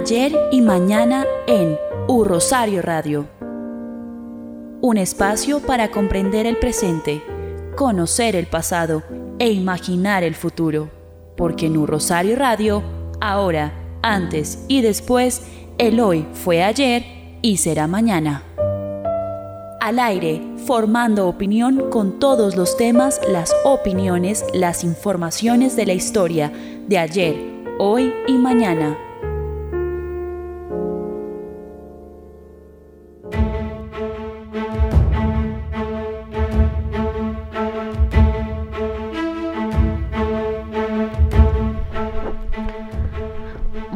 ayer y mañana en U Radio. Un espacio para comprender el presente, conocer el pasado e imaginar el futuro. Porque en U Rosario Radio, ahora, antes y después, el hoy fue ayer y será mañana. Al aire, formando opinión con todos los temas, las opiniones, las informaciones de la historia de ayer, hoy y mañana.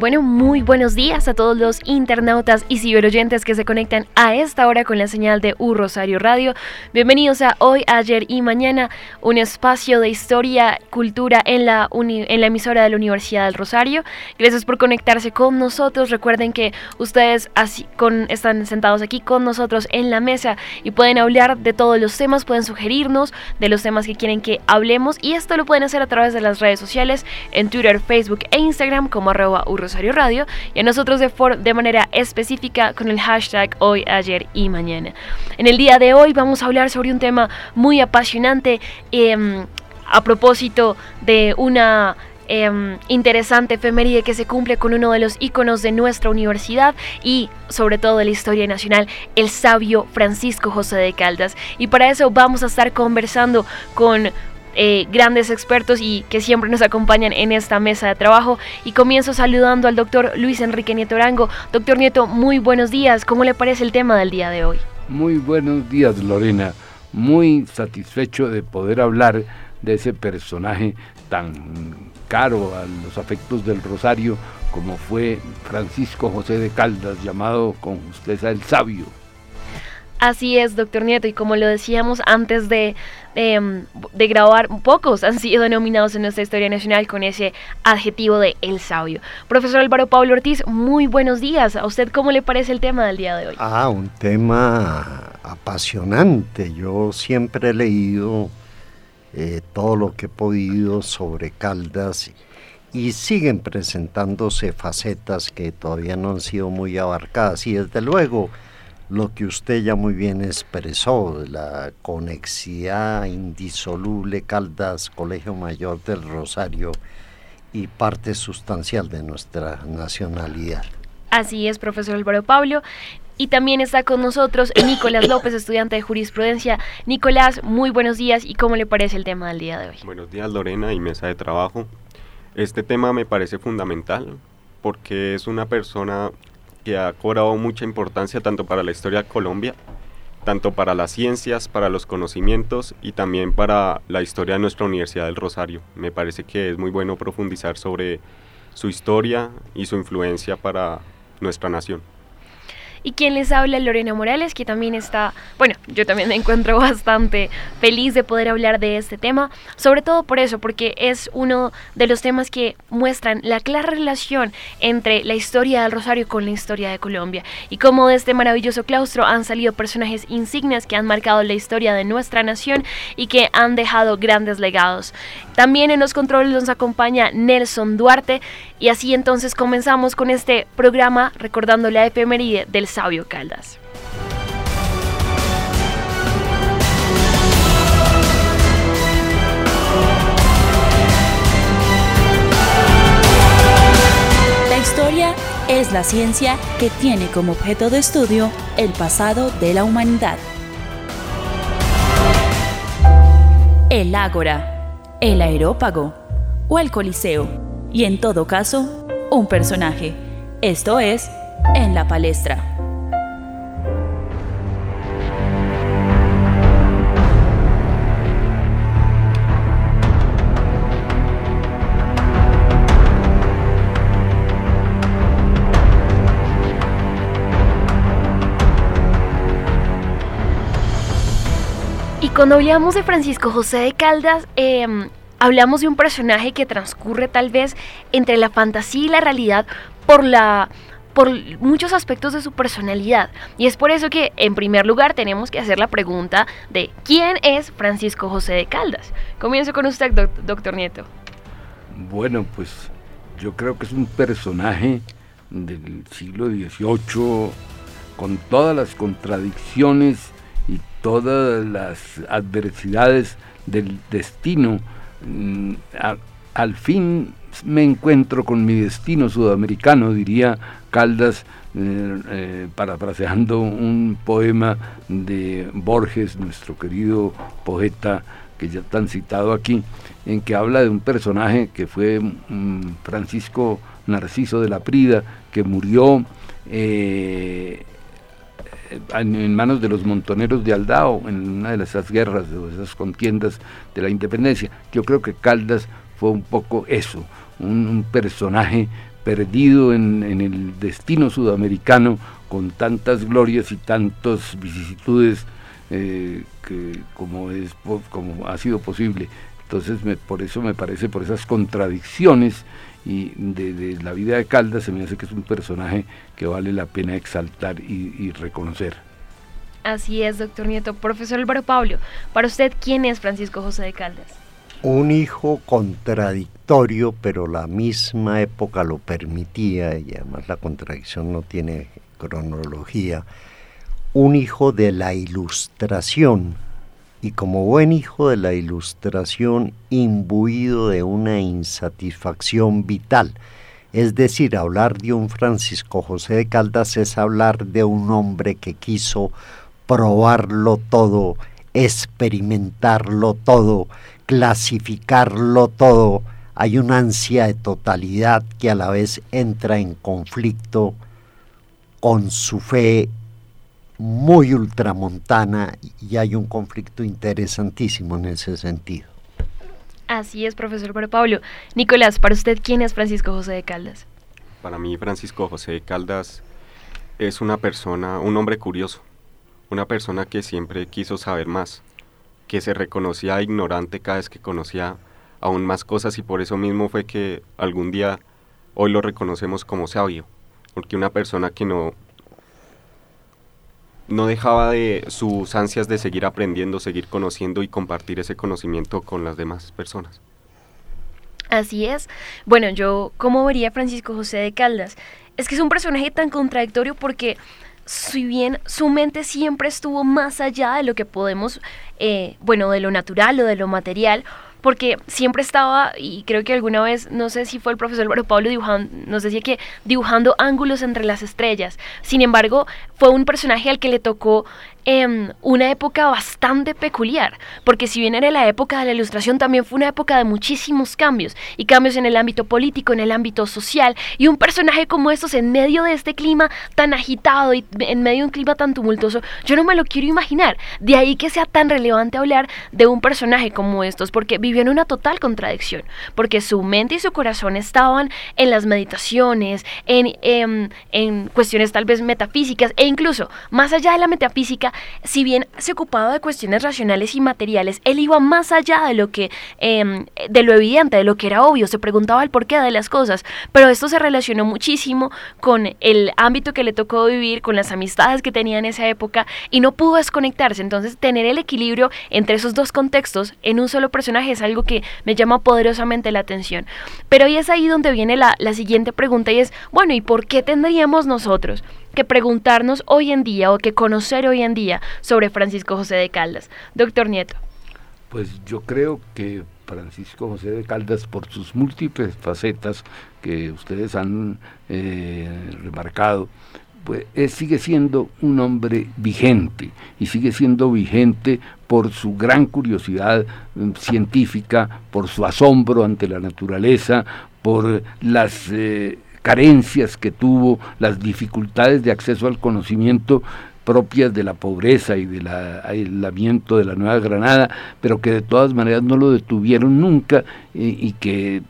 Bueno, muy buenos días a todos los internautas y ciberoyentes que se conectan a esta hora con la señal de U Rosario Radio. Bienvenidos a Hoy, Ayer y Mañana, un espacio de historia, cultura en la, en la emisora de la Universidad del Rosario. Gracias por conectarse con nosotros. Recuerden que ustedes así, con, están sentados aquí con nosotros en la mesa y pueden hablar de todos los temas, pueden sugerirnos de los temas que quieren que hablemos y esto lo pueden hacer a través de las redes sociales en Twitter, Facebook e Instagram como arroba Radio y a nosotros de, de manera específica con el hashtag hoy, ayer y mañana. En el día de hoy vamos a hablar sobre un tema muy apasionante em, a propósito de una em, interesante efeméride que se cumple con uno de los íconos de nuestra universidad y sobre todo de la historia nacional, el sabio Francisco José de Caldas. Y para eso vamos a estar conversando con eh, grandes expertos y que siempre nos acompañan en esta mesa de trabajo. Y comienzo saludando al doctor Luis Enrique Nieto Arango. Doctor Nieto, muy buenos días. ¿Cómo le parece el tema del día de hoy? Muy buenos días, Lorena. Muy satisfecho de poder hablar de ese personaje tan caro a los afectos del Rosario como fue Francisco José de Caldas, llamado con justeza el sabio. Así es, doctor Nieto, y como lo decíamos antes de, em, de, grabar, pocos han sido denominados en nuestra historia nacional con ese adjetivo de el sabio. Profesor Álvaro Pablo Ortiz, muy buenos días. ¿A usted cómo le parece el tema del día de hoy? Ah, un tema apasionante. Yo siempre he leído eh, todo lo que he podido sobre Caldas y siguen presentándose facetas que todavía no han sido muy abarcadas y desde luego lo que usted ya muy bien expresó, la conexidad indisoluble Caldas, Colegio Mayor del Rosario y parte sustancial de nuestra nacionalidad. Así es, profesor Álvaro Pablo. Y también está con nosotros Nicolás López, estudiante de jurisprudencia. Nicolás, muy buenos días y cómo le parece el tema del día de hoy. Buenos días Lorena y mesa de trabajo. Este tema me parece fundamental porque es una persona que ha cobrado mucha importancia tanto para la historia de Colombia, tanto para las ciencias, para los conocimientos y también para la historia de nuestra Universidad del Rosario. Me parece que es muy bueno profundizar sobre su historia y su influencia para nuestra nación. Y quien les habla, Lorena Morales, que también está, bueno, yo también me encuentro bastante feliz de poder hablar de este tema, sobre todo por eso, porque es uno de los temas que muestran la clara relación entre la historia del Rosario con la historia de Colombia y cómo de este maravilloso claustro han salido personajes insignes que han marcado la historia de nuestra nación y que han dejado grandes legados. También en los controles nos acompaña Nelson Duarte y así entonces comenzamos con este programa recordando la efeméride del sabio Caldas. La historia es la ciencia que tiene como objeto de estudio el pasado de la humanidad. El ágora, el aerópago o el coliseo y en todo caso, un personaje. Esto es, en la palestra. Cuando hablamos de Francisco José de Caldas, em, hablamos de un personaje que transcurre tal vez entre la fantasía y la realidad por la por muchos aspectos de su personalidad. Y es por eso que, en primer lugar, tenemos que hacer la pregunta de ¿quién es Francisco José de Caldas? Comienzo con usted, doctor Nieto. Bueno, pues yo creo que es un personaje del siglo XVIII con todas las contradicciones todas las adversidades del destino. Mm, al fin me encuentro con mi destino sudamericano, diría Caldas, eh, eh, parafraseando un poema de Borges, nuestro querido poeta que ya están citado aquí, en que habla de un personaje que fue Francisco Narciso de la Prida, que murió eh, en manos de los montoneros de Aldao en una de esas guerras, de esas contiendas de la independencia. Yo creo que Caldas fue un poco eso, un, personaje perdido en, el destino sudamericano con tantas glorias y tantas vicisitudes eh, que como, es, como ha sido posible. Entonces por eso me parece, por esas contradicciones y de, la vida de Caldas, se me hace que es un personaje que vale la pena exaltar y, y reconocer. Así es, doctor Nieto. Profesor Álvaro Pablo, para usted, ¿quién es Francisco José de Caldas? un hijo contradictorio, pero la misma época lo permitía, y además la contradicción no tiene cronología, un hijo de la ilustración, y como buen hijo de la ilustración, imbuido de una insatisfacción vital. Es decir, hablar de un Francisco José de Caldas es hablar de un hombre que quiso probarlo todo, experimentarlo todo, clasificarlo todo, hay una ansia de totalidad que a la vez entra en conflicto con su fe muy ultramontana y hay un conflicto interesantísimo en ese sentido. Así es, profesor Pablo. Nicolás, para usted, ¿quién es Francisco José de Caldas? Para mí, Francisco José de Caldas es una persona, un hombre curioso, una persona que siempre quiso saber más, que se reconocía ignorante cada vez que conocía aún más cosas y por eso mismo fue que algún día hoy lo reconocemos como sabio, porque una persona que no no dejaba de sus ansias de seguir aprendiendo, seguir conociendo y compartir ese conocimiento con las demás personas. Así es. Bueno, yo, ¿cómo vería Francisco José de Caldas? Es que es un personaje tan contradictorio porque si bien su mente siempre estuvo más allá de lo que podemos, eh, bueno, de lo natural o de lo material, porque siempre estaba, y creo que alguna vez, no sé si fue el profesor Álvaro Pablo dibujando, nos decía que dibujando ángulos entre las estrellas. Sin embargo, fue un personaje al que le tocó en una época bastante peculiar, porque si bien era la época de la ilustración, también fue una época de muchísimos cambios, y cambios en el ámbito político, en el ámbito social, y un personaje como estos en medio de este clima tan agitado y en medio de un clima tan tumultuoso, yo no me lo quiero imaginar. De ahí que sea tan relevante hablar de un personaje como estos, porque vivió en una total contradicción, porque su mente y su corazón estaban en las meditaciones, en, en, en cuestiones tal vez metafísicas, e incluso más allá de la metafísica, si bien se ocupaba de cuestiones racionales y materiales, él iba más allá de lo que, em, de lo evidente, de lo que era obvio, se preguntaba el porqué de las cosas, pero esto se relacionó muchísimo con el ámbito que le tocó vivir, con las amistades que tenía en esa época y no pudo desconectarse, entonces tener el equilibrio entre esos dos contextos en un solo personaje es algo que me llama poderosamente la atención. Pero ahí es ahí donde viene la, la siguiente pregunta y es, bueno, ¿y por qué tendríamos nosotros? Que preguntarnos hoy en día o que conocer hoy en día sobre Francisco José de Caldas. Doctor Nieto. Pues yo creo que Francisco José de Caldas, por sus múltiples facetas que ustedes han eh, remarcado, pues sigue siendo un hombre vigente y sigue siendo vigente por su gran curiosidad mm, científica, por su asombro ante la naturaleza, por las eh, carencias que tuvo, las dificultades de acceso al conocimiento propias de la pobreza y del aislamiento de la Nueva Granada, pero que de todas maneras no lo detuvieron nunca y, que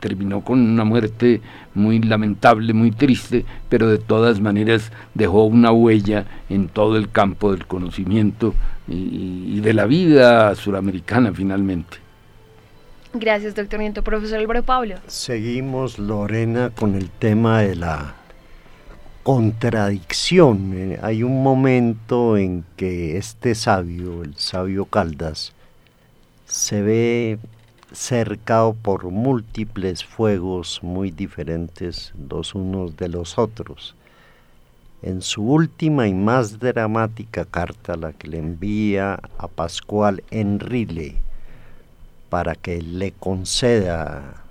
terminó con una muerte muy lamentable, muy triste, pero de todas maneras dejó una huella en todo el campo del conocimiento y, de la vida suramericana finalmente. Gracias, doctor Nieto. Profesor Álvaro Pablo. Seguimos, Lorena, con el tema de la contradicción. Hay un momento en que este sabio, el sabio Caldas, se ve cercado por múltiples fuegos muy diferentes los unos de los otros. En su última y más dramática carta, la que le envía a Pascual Enrile para que le conceda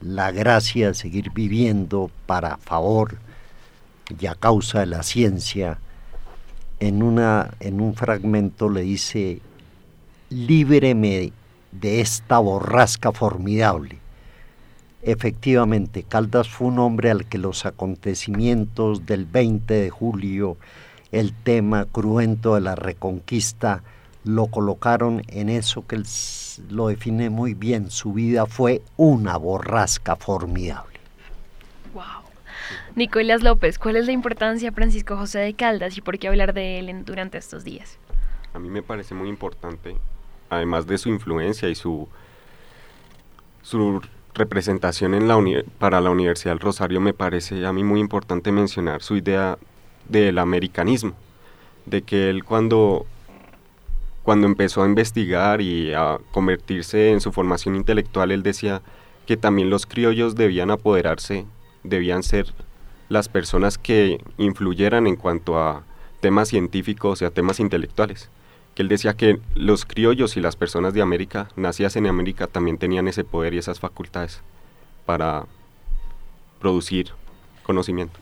la gracia de seguir viviendo para favor y a causa de la ciencia, en, una, en un fragmento le dice, líbreme de esta borrasca formidable. Efectivamente, Caldas fue un hombre al que los acontecimientos del 20 de julio, el tema cruento de la reconquista, lo colocaron en eso que él lo define muy bien. Su vida fue una borrasca formidable. Wow. Nicolás López, ¿cuál es la importancia de Francisco José de Caldas y por qué hablar de él durante estos días? A mí me parece muy importante además de su influencia y su, su representación en la para la Universidad del Rosario, me parece a mí muy importante mencionar su idea del americanismo, de que él cuando, cuando empezó a investigar y a convertirse en su formación intelectual, él decía que también los criollos debían apoderarse, debían ser las personas que influyeran en cuanto a temas científicos y a temas intelectuales que él decía que los criollos y las personas de América, nacidas en América, también tenían ese poder y esas facultades para producir conocimiento.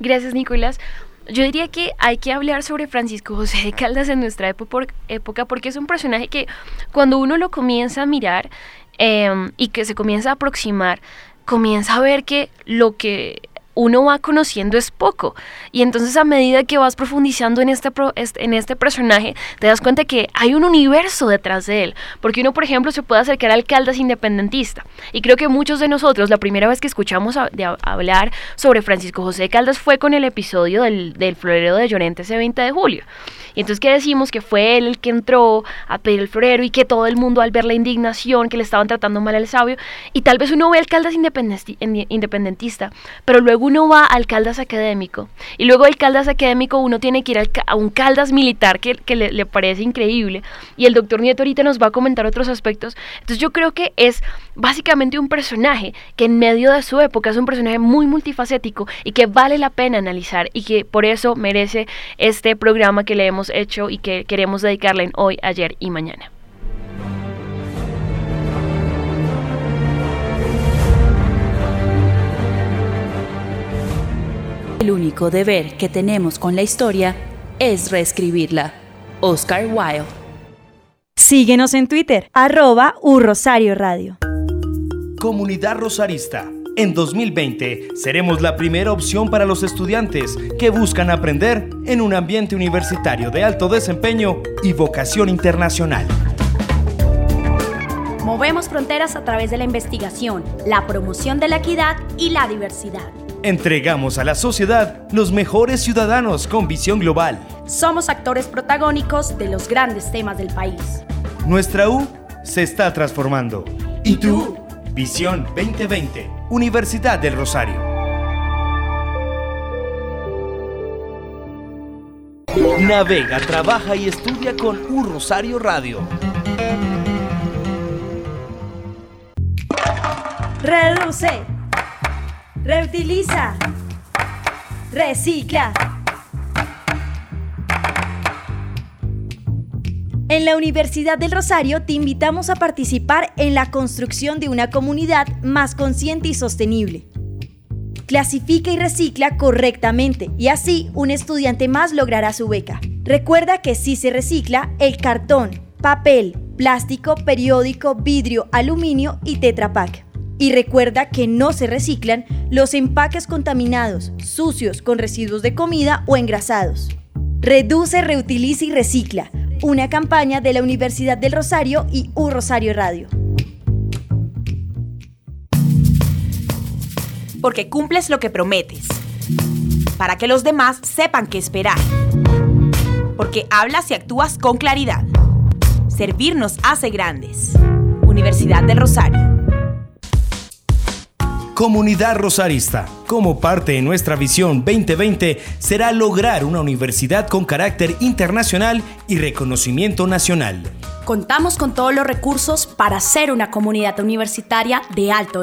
Gracias, Nicolás. Yo diría que hay que hablar sobre Francisco José de Caldas en nuestra época porque es un personaje que cuando uno lo comienza a mirar em, y que se comienza a aproximar, comienza a ver que lo que uno va conociendo es poco. Y entonces a medida que vas profundizando en este, en este personaje, te das cuenta que hay un universo detrás de él. Porque uno, por ejemplo, se puede acercar al Caldas independentista. Y creo que muchos de nosotros, la primera vez que escuchamos de hablar sobre Francisco José Caldas fue con el episodio del, del florero de Llorente ese 20 de julio. Y entonces, ¿qué decimos? Que fue él el que entró a pedir el florero y que todo el mundo al ver la indignación, que le estaban tratando mal al sabio, y tal vez uno ve al Caldas independentista, pero luego uno va al Caldas académico, y luego del Caldas académico uno tiene que ir a un Caldas militar que, le, parece increíble, y el doctor Nieto ahorita nos va a comentar otros aspectos. Entonces yo creo que es básicamente un personaje que en medio de su época es un personaje muy multifacético y que vale la pena analizar y que por eso merece este programa que le hemos hecho y que queremos dedicarle hoy, ayer y mañana. El único deber que tenemos con la historia es reescribirla. Oscar Wilde. Síguenos en Twitter, arroba Rosario Radio. Comunidad Rosarista. En 2020 seremos la primera opción para los estudiantes que buscan aprender en un ambiente universitario de alto desempeño y vocación internacional. Movemos fronteras a través de la investigación, la promoción de la equidad y la diversidad. Entregamos a la sociedad los mejores ciudadanos con visión global. Somos actores protagónicos de los grandes temas del país. Nuestra U se está transformando. ¿Y tú? Visión 2020, Universidad del Rosario. Navega, trabaja y estudia con U Rosario Radio. Reduce, reutiliza, recicla. En la Universidad del Rosario te invitamos a participar en la construcción de una comunidad más consciente y sostenible. Clasifica y recicla correctamente y así un estudiante más logrará su beca. Recuerda que si se recicla el cartón, papel, plástico, periódico, vidrio, aluminio y tetrapack. Y recuerda que no se reciclan los empaques contaminados, sucios, con residuos de comida o engrasados. Reduce, reutiliza y recicla una campaña de la Universidad del Rosario y U Rosario Radio. Porque cumples lo que prometes, para que los demás sepan qué esperar. porque hablas y actúas con claridad. Servir nos hace grandes. Universidad del Rosario. Comunidad Rosarista, como parte de nuestra visión 2020, será lograr una universidad con carácter internacional y reconocimiento nacional. Contamos con todos los recursos para ser una comunidad universitaria de alto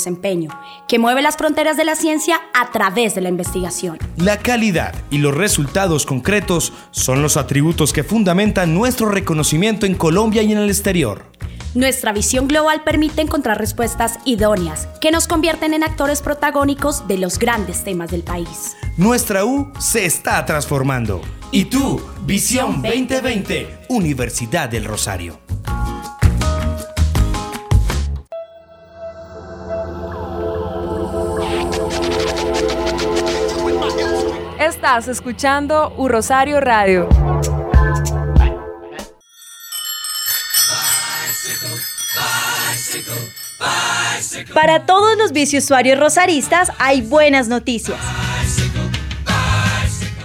desempeño, que mueve las fronteras de la ciencia a través de la investigación. La calidad y los resultados concretos son los atributos que fundamentan nuestro reconocimiento en Colombia y en el exterior. Nuestra visión global permite encontrar respuestas idóneas que nos convierten en actores protagónicos de los grandes temas del país. Nuestra U se está transformando. ¿Y tú? Visión 2020, Universidad del Rosario. Escuchando U Rosario Radio. Para todos los biciusuarios rosaristas hay buenas noticias.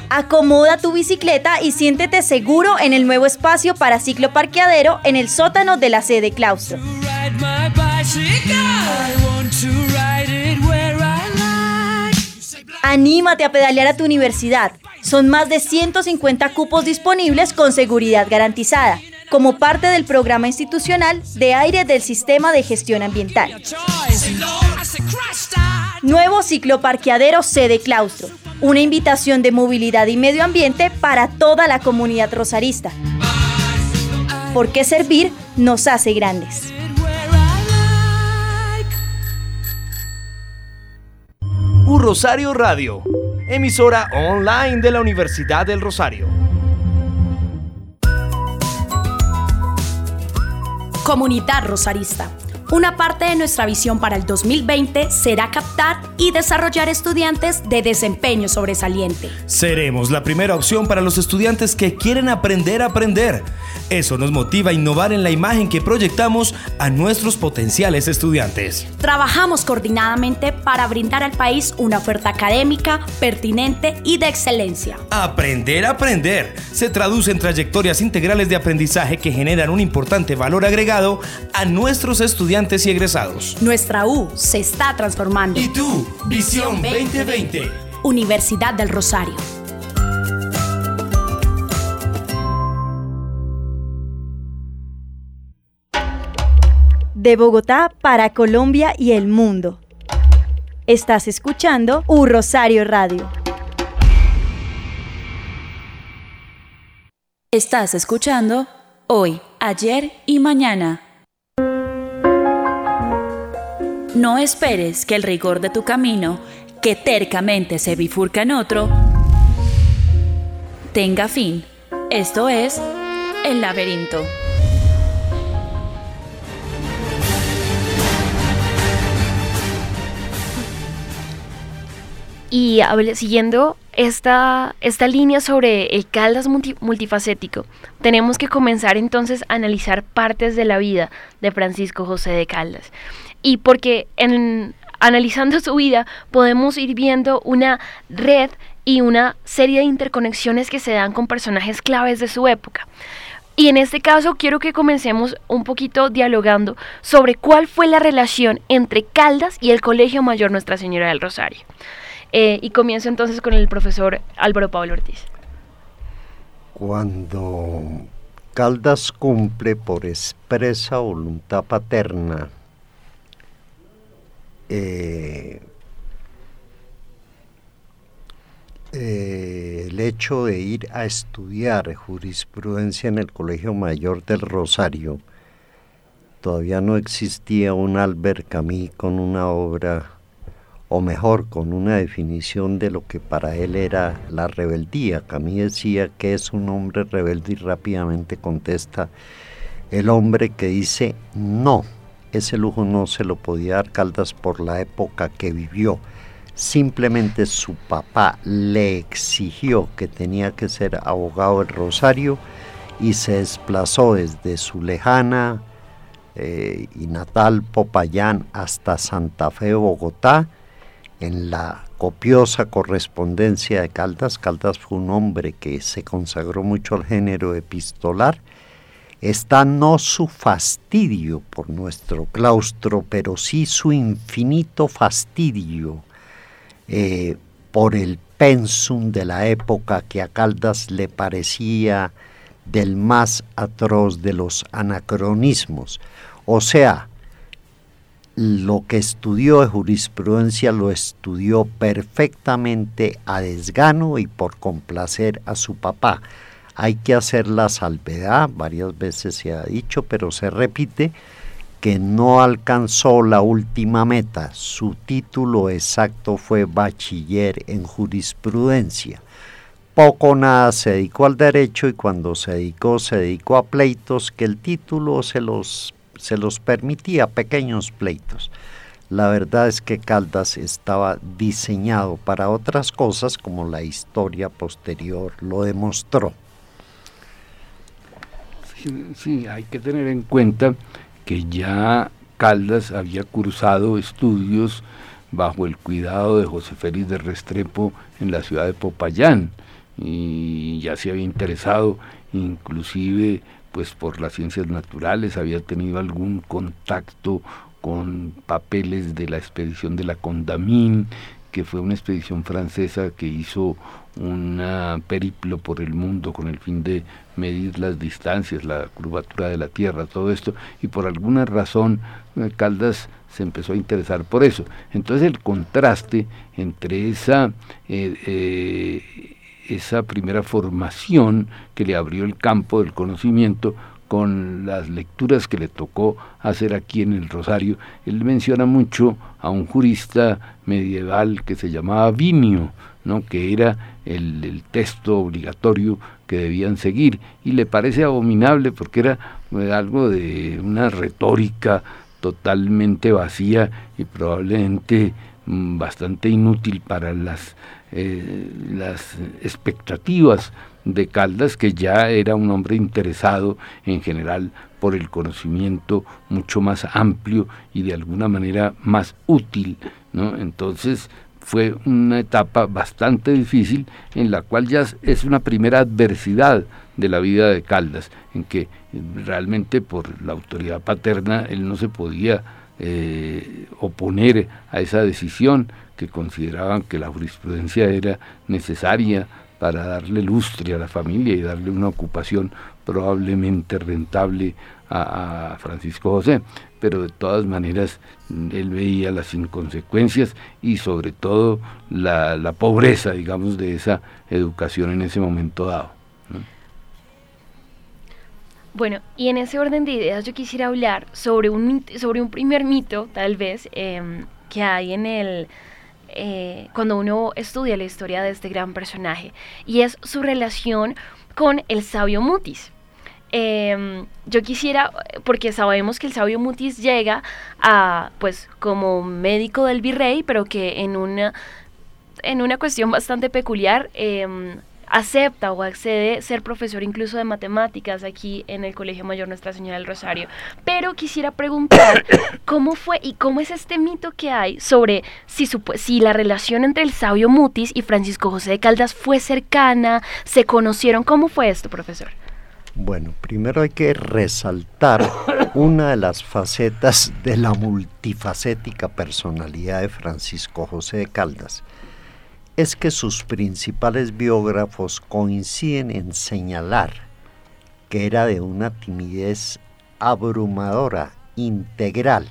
Acomoda tu bicicleta y siéntete seguro en el nuevo espacio para ciclo parqueadero en el sótano de la sede claustro. Anímate a pedalear a tu universidad. Son más de 150 cupos disponibles con seguridad garantizada, como parte del programa institucional de aire del Sistema de Gestión Ambiental. Nuevo cicloparqueadero sede claustro. Una invitación de movilidad y medio ambiente para toda la comunidad rosarista. Porque servir nos hace grandes. U Rosario Radio, emisora online de la Universidad del Rosario. Comunidad Rosarista. Una parte de nuestra visión para el 2020 será captar y desarrollar estudiantes de desempeño sobresaliente. Seremos la primera opción para los estudiantes que quieren aprender a aprender. Eso nos motiva a innovar en la imagen que proyectamos a nuestros potenciales estudiantes. Trabajamos coordinadamente para brindar al país una oferta académica, pertinente y de excelencia. Aprender a aprender se traduce en trayectorias integrales de aprendizaje que generan un importante valor agregado a nuestros estudiantes y egresados. Nuestra U se está transformando. ¿Y tú? Visión 2020. Universidad del Rosario. De Bogotá para Colombia y el mundo. Estás escuchando U Rosario Radio. Estás escuchando Hoy, Ayer y Mañana. No esperes que el rigor de tu camino, que tercamente se bifurca en otro, tenga fin. Esto es el laberinto. Y siguiendo esta, esta línea sobre el Caldas multifacético, tenemos que comenzar entonces a analizar partes de la vida de Francisco José de Caldas. Y porque en, analizando su vida podemos ir viendo una red y una serie de interconexiones que se dan con personajes claves de su época. Y en este caso quiero que comencemos un poquito dialogando sobre cuál fue la relación entre Caldas y el Colegio Mayor Nuestra Señora del Rosario. Eh, y comienzo entonces con el profesor Álvaro Pablo Ortiz. Cuando Caldas cumple por expresa voluntad paterna eh, eh, el hecho de ir a estudiar jurisprudencia en el Colegio Mayor del Rosario, todavía no existía un Albert Camus con una obra, o mejor, con una definición de lo que para él era la rebeldía. Camus decía que es un hombre rebelde y rápidamente contesta el hombre que dice no. Ese lujo no se lo podía dar Caldas por la época que vivió Simplemente su papá le exigió que tenía que ser abogado del Rosario y se desplazó desde su lejana eh, y natal Popayán hasta Santa Fe, Bogotá, en la copiosa correspondencia de Caldas. Caldas fue un hombre que se consagró mucho al género epistolar. Está no su fastidio por nuestro claustro, pero sí su infinito fastidio eh, por el pensum de la época que a Caldas le parecía del más atroz de los anacronismos. O sea, lo que estudió de jurisprudencia lo estudió perfectamente a desgano y por complacer a su papá. Hay que hacer la salvedad, varias veces se ha dicho, pero se repite, que no alcanzó la última meta. Su título exacto fue bachiller en jurisprudencia. Poco nada se dedicó al derecho y cuando se dedicó se dedicó a pleitos que el título se los, se los permitía, pequeños pleitos. La verdad es que Caldas estaba diseñado para otras cosas como la historia posterior lo demostró. sí hay que tener en cuenta que ya Caldas había cursado estudios bajo el cuidado de José Félix de Restrepo en la ciudad de Popayán y ya se había interesado inclusive pues por las ciencias naturales, había tenido algún contacto con papeles de la expedición de la Condamine, que fue una expedición francesa que hizo un periplo por el mundo con el fin de medir las distancias, la curvatura de la Tierra, todo esto, y por alguna razón eh, Caldas se empezó a interesar por eso. Entonces el contraste entre esa, eh, eh, esa primera formación que le abrió el campo del conocimiento con las lecturas que le tocó hacer aquí en el Rosario, él menciona mucho a un jurista medieval que se llamaba Vinio, ¿no? que era el, texto obligatorio que debían seguir y le parece abominable porque era eh, algo de una retórica totalmente vacía y probablemente mm, bastante inútil para las, eh, las expectativas de Caldas, que ya era un hombre interesado en general por el conocimiento mucho más amplio y de alguna manera más útil, ¿no? Entonces, fue una etapa bastante difícil en la cual ya es una primera adversidad de la vida de Caldas, en que realmente por la autoridad paterna él no se podía eh, oponer a esa decisión que consideraban que la jurisprudencia era necesaria para darle lustre a la familia y darle una ocupación probablemente rentable a, Francisco José, pero de todas maneras él veía las inconsecuencias y sobre todo la, pobreza, digamos, de esa educación en ese momento dado. Bueno, y en ese orden de ideas yo quisiera hablar sobre un, sobre un primer mito, tal vez, em, que hay en el... Eh, cuando uno estudia la historia de este gran personaje, y es su relación con el sabio Mutis. Em, yo quisiera, porque sabemos que el sabio Mutis llega a, pues, como médico del virrey, pero que en una, en una cuestión bastante peculiar, em, acepta o accede ser profesor incluso de matemáticas aquí en el Colegio Mayor Nuestra Señora del Rosario. Pero quisiera preguntar cómo fue y cómo es este mito que hay sobre si, si la relación entre el sabio Mutis y Francisco José de Caldas fue cercana, se conocieron. ¿Cómo fue esto, profesor? Bueno, primero hay que resaltar una de las facetas de la multifacética personalidad de Francisco José de Caldas. Es que sus principales biógrafos coinciden en señalar que era de una timidez abrumadora, integral.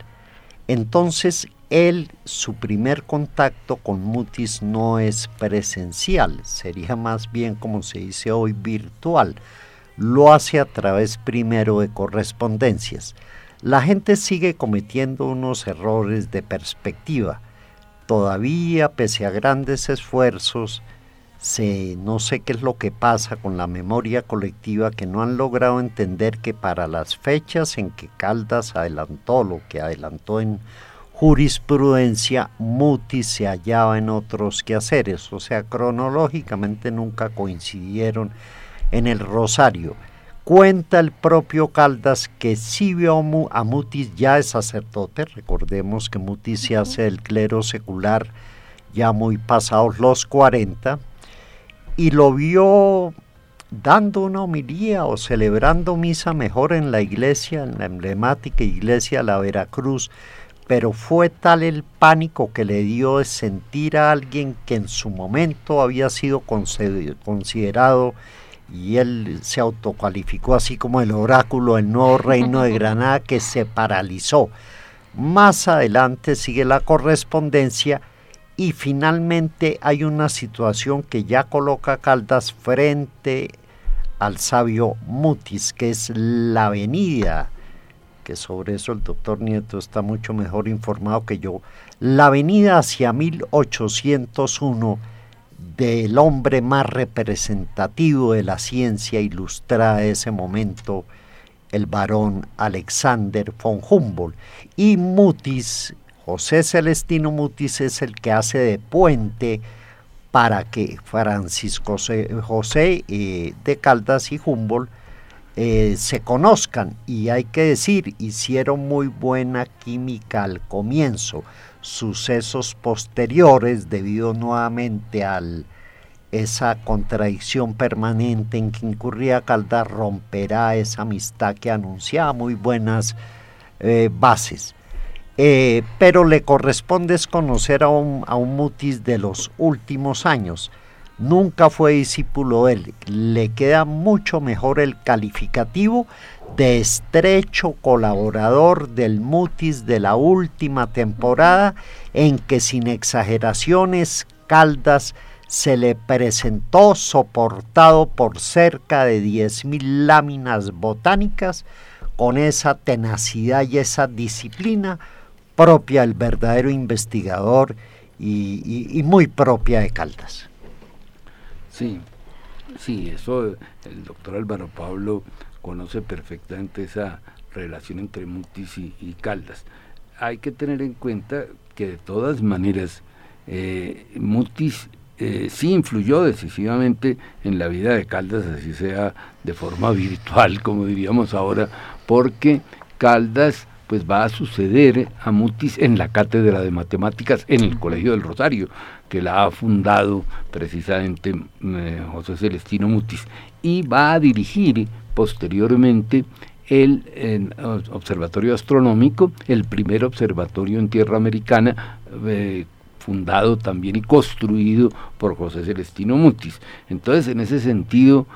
Entonces, él, su primer contacto con Mutis no es presencial, sería más bien como se dice hoy virtual. Lo hace a través primero de correspondencias. La gente sigue cometiendo unos errores de perspectiva. Todavía, pese a grandes esfuerzos, se, no sé qué es lo que pasa con la memoria colectiva que no han logrado entender que para las fechas en que Caldas adelantó lo que adelantó en jurisprudencia, Mutis se hallaba en otros quehaceres, o sea, cronológicamente nunca coincidieron en el Rosario. Cuenta el propio Caldas que sí vio a Mutis ya es sacerdote, recordemos que Mutis se hace el clero secular ya muy pasados los 40, y lo vio dando una homilía o celebrando misa mejor en la iglesia, en la emblemática iglesia La Veracruz, pero fue tal el pánico que le dio de sentir a alguien que en su momento había sido considerado y él se autocualificó así como el oráculo del nuevo reino de Granada que se paralizó. Más adelante sigue la correspondencia y finalmente hay una situación que ya coloca Caldas frente al sabio Mutis, que es la avenida, que sobre eso el doctor Nieto está mucho mejor informado que yo, la avenida hacia 1801 del hombre más representativo de la ciencia ilustrada de ese momento, el varón Alexander von Humboldt. Y Mutis, José Celestino Mutis es el que hace de puente para que Francisco José eh, de Caldas y Humboldt eh, se conozcan y hay que decir, hicieron muy buena química al comienzo sucesos posteriores debido nuevamente a esa contradicción permanente en que incurría Caldas romperá esa amistad que anunciaba muy buenas eh, bases. Eh, pero le corresponde conocer a un, a un mutis de los últimos años. Nunca fue discípulo él. Le queda mucho mejor el calificativo de estrecho colaborador del Mutis de la última temporada en que sin exageraciones Caldas se le presentó soportado por cerca de 10.000 láminas botánicas con esa tenacidad y esa disciplina propia del verdadero investigador y, muy propia de Caldas. Sí, sí, eso el doctor Álvaro Pablo conoce perfectamente esa relación entre Mutis y, Caldas. Hay que tener en cuenta que de todas maneras eh, Mutis eh, sí influyó decisivamente en la vida de Caldas, así sea de forma virtual, como diríamos ahora, porque Caldas pues va a suceder a Mutis en la cátedra de matemáticas en el Colegio del Rosario, que la ha fundado precisamente eh, José Celestino Mutis, y va a dirigir posteriormente el, observatorio astronómico, el primer observatorio en tierra americana, eh, fundado también y construido por José Celestino Mutis. Entonces, en ese sentido,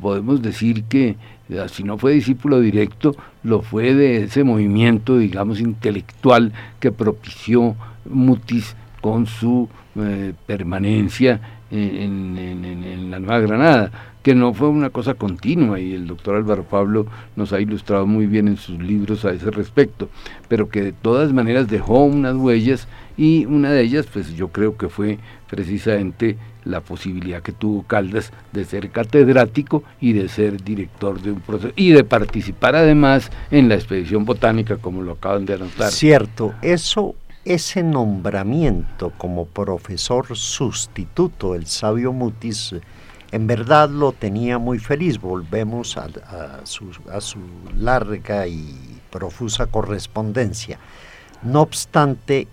podemos decir que eh, si no fue discípulo directo, lo fue de ese movimiento, digamos, intelectual que propició Mutis con su eh, permanencia en, la Nueva Granada, que no fue una cosa continua y el doctor Álvaro Pablo nos ha ilustrado muy bien en sus libros a ese respecto, pero que de todas maneras dejó unas huellas y una de ellas pues yo creo que fue precisamente la posibilidad que tuvo Caldas de ser catedrático y de ser director de un proceso y de participar además en la expedición botánica como lo acaban de anotar. Cierto, eso ese nombramiento como profesor sustituto del sabio Mutis en verdad lo tenía muy feliz. Volvemos a, su, larga y profusa correspondencia. No obstante,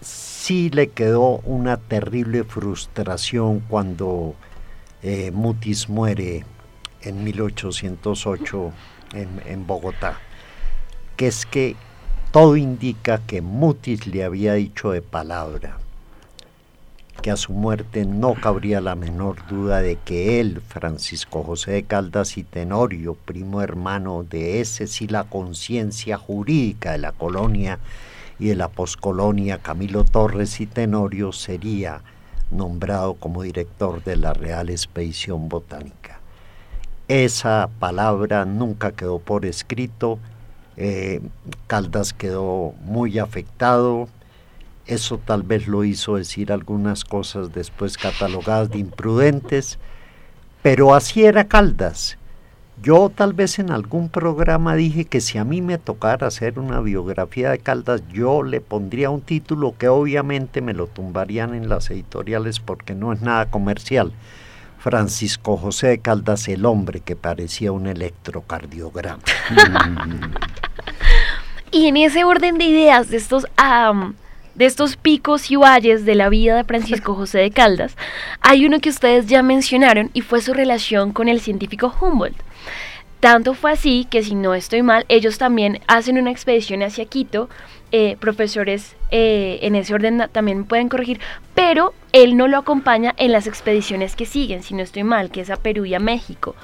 sí le quedó una terrible frustración cuando eh, Mutis muere en 1808 en, en Bogotá, que es que todo indica que Mutis le había dicho de palabra, que a su muerte no cabría la menor duda de que él, Francisco José de Caldas y Tenorio, primo hermano de ese sí la conciencia jurídica de la colonia y de la poscolonia Camilo Torres y Tenorio, sería nombrado como director de la Real Expedición Botánica. Esa palabra nunca quedó por escrito, eh, Caldas quedó muy afectado, eso tal vez lo hizo decir algunas cosas después catalogadas de imprudentes, pero así era Caldas. Yo tal vez en algún programa dije que si a mí me tocara hacer una biografía de Caldas, yo le pondría un título que obviamente me lo tumbarían en las editoriales porque no es nada comercial. Francisco José de Caldas, el hombre que parecía un electrocardiograma. y en ese orden de ideas de estos de estos picos y valles de la vida de Francisco José de Caldas, hay uno que ustedes ya mencionaron y fue su relación con el científico Humboldt. Tanto fue así que si no estoy mal, ellos también hacen una expedición hacia Quito, eh, profesores eh, en ese orden también pueden corregir, pero él no lo acompaña en las expediciones que siguen, si no estoy mal, que es a Perú y a México.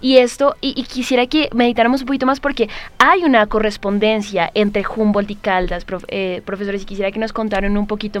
Y esto, y, quisiera que meditáramos un poquito más porque hay una correspondencia entre Humboldt y Caldas, eh, profesores, y quisiera que nos contaran un poquito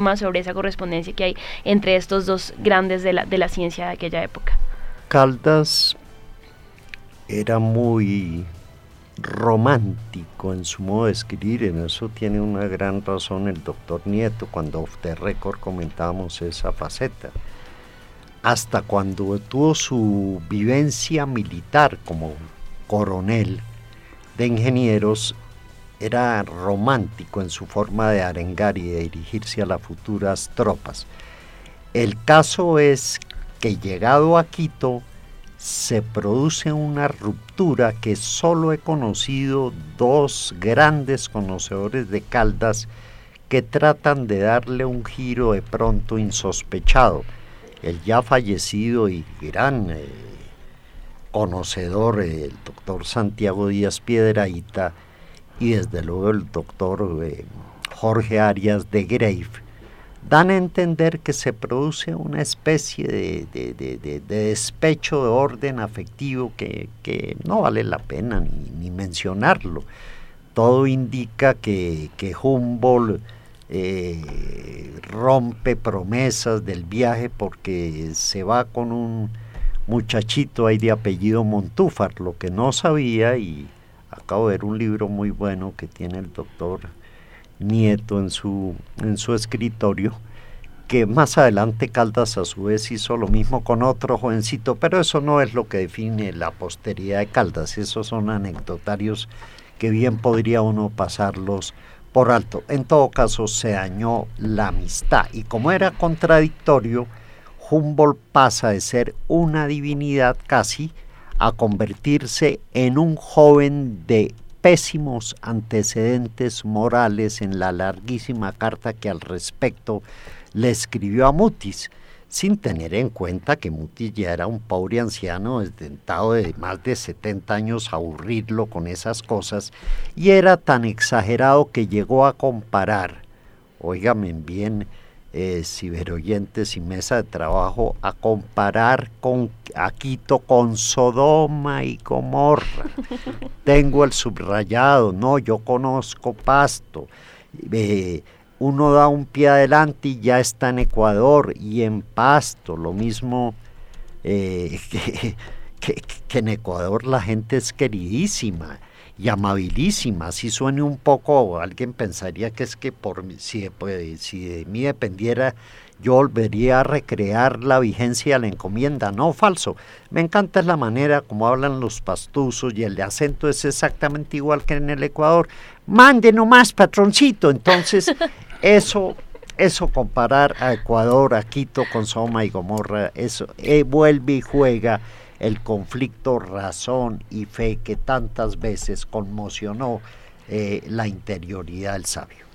más sobre esa correspondencia que hay entre estos dos grandes de la, de ciencia de aquella época. Caldas era muy romántico en su modo de escribir, en eso tiene una gran razón el doctor Nieto cuando off the record comentábamos esa faceta. Hasta cuando tuvo su vivencia militar como coronel de ingenieros, era romántico en su forma de arengar y de dirigirse a las futuras tropas. El caso es que llegado a Quito se produce una ruptura que solo he conocido dos grandes conocedores de Caldas que tratan de darle un giro de pronto insospechado. El ya fallecido y gran eh, conocedor, el doctor Santiago Díaz Piedraíta, y desde luego el doctor eh, Jorge Arias de Grave, dan a entender que se produce una especie de, despecho de orden afectivo que, no vale la pena ni, mencionarlo. Todo indica que, Humboldt eh, rompe promesas del viaje porque se va con un muchachito ahí de apellido Montúfar, lo que no sabía y acabo de ver un libro muy bueno que tiene el doctor Nieto en su, en su escritorio, que más adelante Caldas a su vez hizo lo mismo con otro jovencito, pero eso no es lo que define la posteridad de Caldas, esos son anecdotarios que bien podría uno pasarlos por alto. En todo caso se dañó la amistad y como era contradictorio, Humboldt pasa de ser una divinidad casi a convertirse en un joven de pésimos antecedentes morales en la larguísima carta que al respecto le escribió a Mutis, sin tener en cuenta que Mutis ya era un pobre anciano desdentado de más de 70 años aburrirlo con esas cosas, y era tan exagerado que llegó a comparar, óigame bien, eh, ciberoyentes y mesa de trabajo a comparar con a Quito con Sodoma y Gomorra. Tengo el subrayado, no, yo conozco Pasto. Eh, uno da un pie adelante y ya está en Ecuador y en Pasto, lo mismo eh, que, en Ecuador la gente es queridísima y amabilísima, si suene un poco, alguien pensaría que es que por si, si de mí dependiera yo volvería a recrear la vigencia de la encomienda. No, falso. Me encanta la manera como hablan los pastuzos y el acento es exactamente igual que en el Ecuador. Mande nomás, patroncito. Entonces, eso, eso comparar a Ecuador, a Quito con Soma y Gomorra, eso eh, vuelve y juega el conflicto razón y fe que tantas veces conmocionó eh, la interioridad del sabio.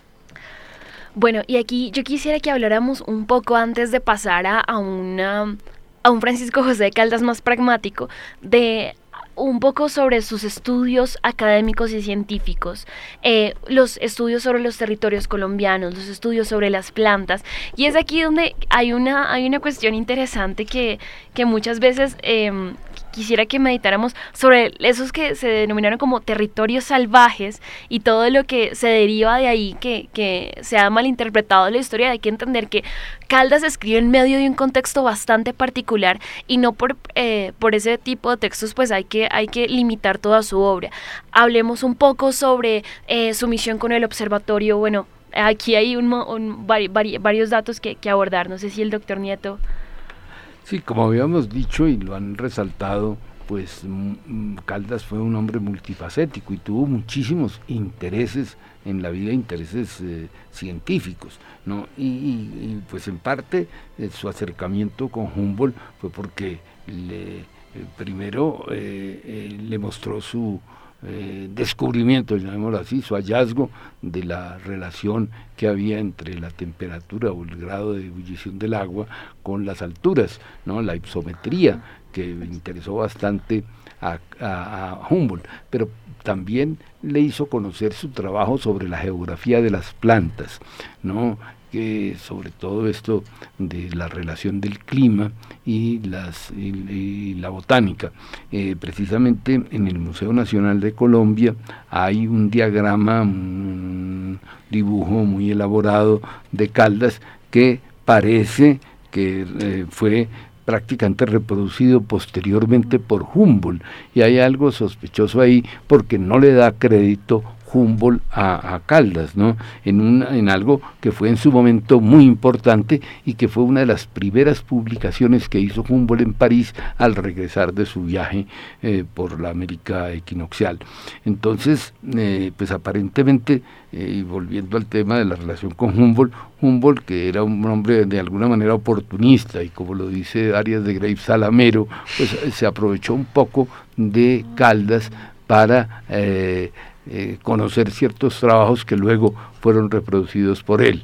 Bueno, y aquí yo quisiera que habláramos un poco antes de pasar a, a, una, a un Francisco José de Caldas más pragmático, de un poco sobre sus estudios académicos y científicos, eh, los estudios sobre los territorios colombianos, los estudios sobre las plantas. Y es aquí donde hay una, hay una cuestión interesante que, que muchas veces em, quisiera que meditáramos sobre esos que se denominaron como territorios salvajes y todo lo que se deriva de ahí, que, que se ha malinterpretado la historia. Hay que entender que Caldas escribe en medio de un contexto bastante particular y no por, eh, por ese tipo de textos pues hay que, hay que limitar toda su obra. Hablemos un poco sobre eh, su misión con el observatorio. Bueno, aquí hay un, varios datos que, que abordar. No sé si el doctor Nieto... Sí, como habíamos dicho y lo han resaltado, pues mm, mm, Caldas fue un hombre multifacético y tuvo muchísimos intereses en la vida, intereses eh, científicos, ¿no? Y, pues en parte eh, su acercamiento con Humboldt fue porque eh, primero le mostró su eh, descubrimiento, llamémoslo así, su hallazgo de la relación que había entre la temperatura o el grado de ebullición del agua con las alturas, ¿no? la hipometría que interesó bastante a, a Humboldt, pero también le hizo conocer su trabajo sobre la geografía de las plantas, ¿no? Que sobre todo esto de la relación del clima y, las, la botánica. Eh, precisamente en el Museo Nacional de Colombia hay un diagrama, un dibujo muy elaborado de Caldas que parece que eh, fue prácticamente reproducido posteriormente por Humboldt. Y hay algo sospechoso ahí porque no le da crédito Humboldt a, Caldas, ¿no? En, un, en algo que fue en su momento muy importante y que fue una de las primeras publicaciones que hizo Humboldt en París al regresar de su viaje eh, por la América equinoccial. Entonces, eh, pues aparentemente, eh, y volviendo al tema de la relación con Humboldt, Humboldt, que era un hombre de alguna manera oportunista y como lo dice Arias de Graves Salamero, pues se aprovechó un poco de Caldas para conocer ciertos trabajos que luego fueron reproducidos por él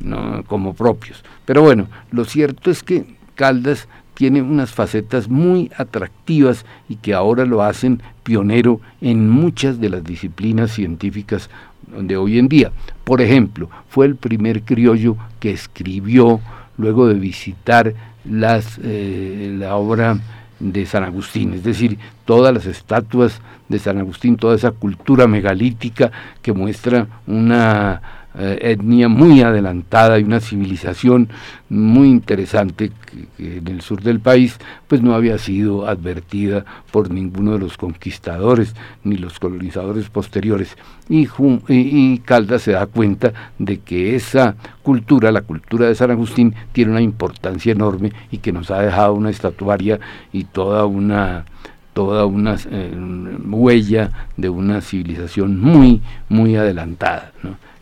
¿no? como propios. Pero bueno, lo cierto es que Caldas tiene unas facetas muy atractivas y que ahora lo hacen pionero en muchas de las disciplinas científicas de hoy en día. Por ejemplo, fue el primer criollo que escribió luego de visitar las, eh, la obra de San Agustín, es decir, todas las estatuas de San Agustín, toda esa cultura megalítica que muestra una eh, etnia muy adelantada y una civilización muy interesante que, en el sur del país pues no había sido advertida por ninguno de los conquistadores ni los colonizadores posteriores. Y, y, Caldas se da cuenta de que esa cultura, la cultura de San Agustín tiene una importancia enorme y que nos ha dejado una estatuaria y toda una toda una eh, huella de una civilización muy muy adelantada.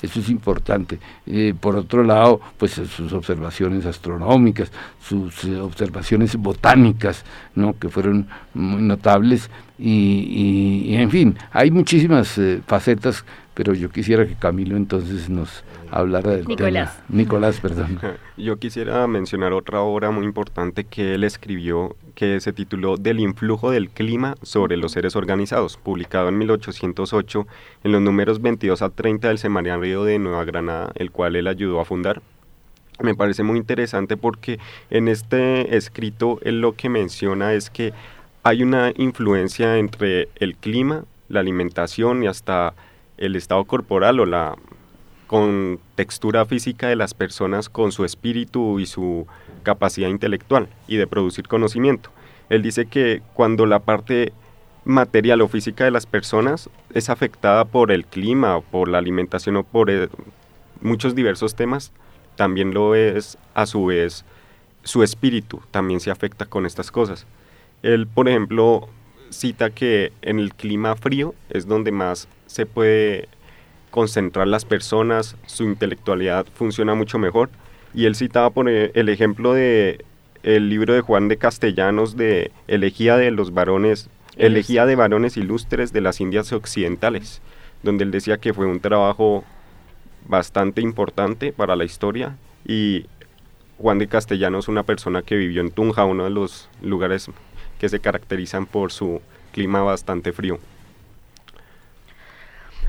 Eso es importante. Eh, por otro lado, pues sus observaciones astronómicas, sus eh, observaciones botánicas, ¿no? que fueron muy notables. Y, en fin, hay muchísimas facetas, pero yo quisiera que Camilo entonces nos hablara del Nicolás. tema. Nicolás, perdón. Yo quisiera mencionar otra obra muy importante que él escribió que se tituló Del influjo del clima sobre los seres organizados, publicado en 1808 en los números 22 a 30 del Semanario de Nueva Granada, el cual él ayudó a fundar. Me parece muy interesante porque en este escrito él lo que menciona es que hay una influencia entre el clima, la alimentación y hasta el estado corporal o la con textura física de las personas, con su espíritu y su capacidad intelectual y de producir conocimiento. Él dice que cuando la parte material o física de las personas es afectada por el clima, por la alimentación o por eh, muchos diversos temas, también lo es a su vez su espíritu, también se afecta con estas cosas. Él, por ejemplo, cita que en el clima frío es donde más se puede concentrar las personas, su intelectualidad funciona mucho mejor. Y él citaba por e, el ejemplo de el libro de Juan de Castellanos de Elegía de los varones Elegía de varones ilustres de las Indias Occidentales, donde él decía que fue un trabajo bastante importante para la historia y Juan de Castellanos una persona que vivió en Tunja, uno de los lugares que se caracterizan por su clima bastante frío.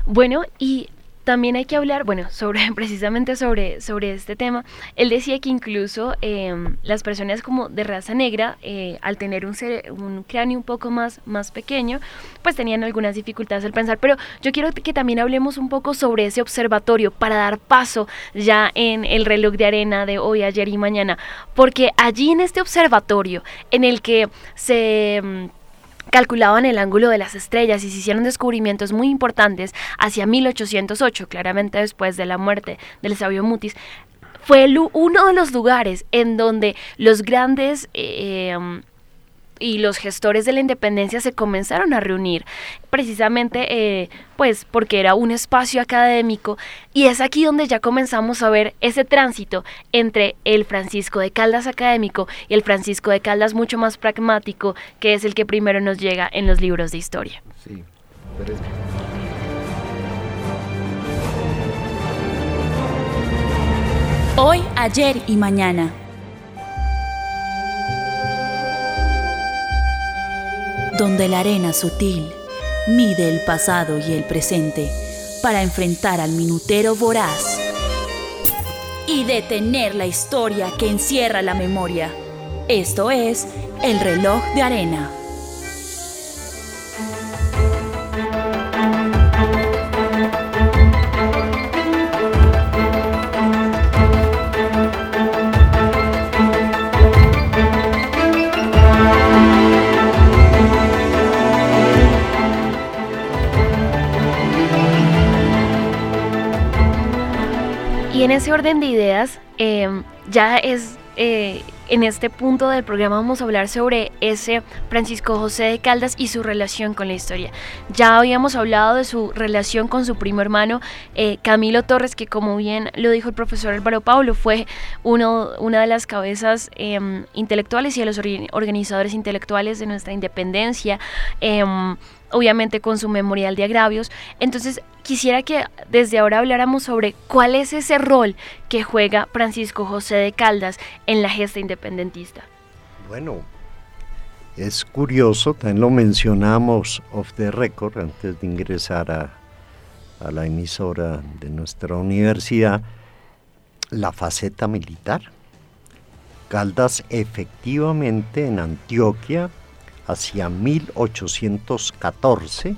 Bueno, y también hay que hablar, bueno, sobre precisamente sobre, sobre este tema. Él decía que incluso em, las personas como de raza negra, eh, al tener un, un cráneo un poco más, más pequeño, pues tenían algunas dificultades al pensar. Pero yo quiero que también hablemos un poco sobre ese observatorio para dar paso ya en el reloj de arena de hoy, ayer y mañana. Porque allí en este observatorio, en el que se em, calculaban el ángulo de las estrellas y se hicieron descubrimientos muy importantes hacia 1808, claramente después de la muerte del sabio Mutis, fue uno de los lugares en donde los grandes eh, em, y los gestores de la independencia se comenzaron a reunir, precisamente eh, pues porque era un espacio académico y es aquí donde ya comenzamos a ver ese tránsito entre el Francisco de Caldas académico y el Francisco de Caldas mucho más pragmático, que es el que primero nos llega en los libros de historia. Sí, Hoy, ayer y mañana. Donde la arena sutil mide el pasado y el presente para enfrentar al minutero voraz y detener la historia que encierra la memoria. Esto es el reloj de arena. En ese orden de ideas, em, ya es eh, en este punto del programa vamos a hablar sobre ese Francisco José de Caldas y su relación con la historia. Ya habíamos hablado de su relación con su primo hermano eh, Camilo Torres, que como bien lo dijo el profesor Álvaro Pablo, fue uno, una de las cabezas em, intelectuales y de los organizadores intelectuales de nuestra independencia. Obviamente con su memorial de agravios. Entonces, quisiera que desde ahora habláramos sobre cuál es ese rol que juega Francisco José de Caldas en la gesta independentista. Bueno, es curioso, también lo mencionamos off the record antes de ingresar a, a la emisora de nuestra universidad, la faceta militar. Caldas efectivamente en Antioquia hacia 1814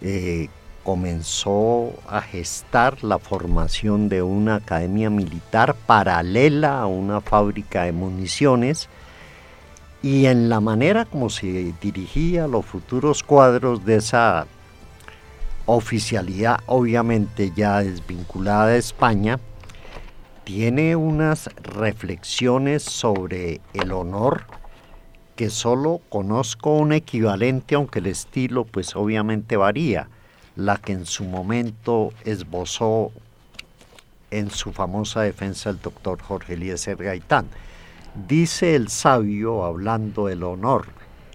eh, comenzó a gestar la formación de una academia militar paralela a una fábrica de municiones y en la manera como se dirigía los futuros cuadros de esa oficialidad obviamente ya desvinculada de España, tiene unas reflexiones sobre el honor que solo conozco un equivalente, aunque el estilo pues obviamente varía, la que en su momento esbozó en su famosa defensa el doctor Jorge Eliezer Gaitán. Dice el sabio hablando del honor,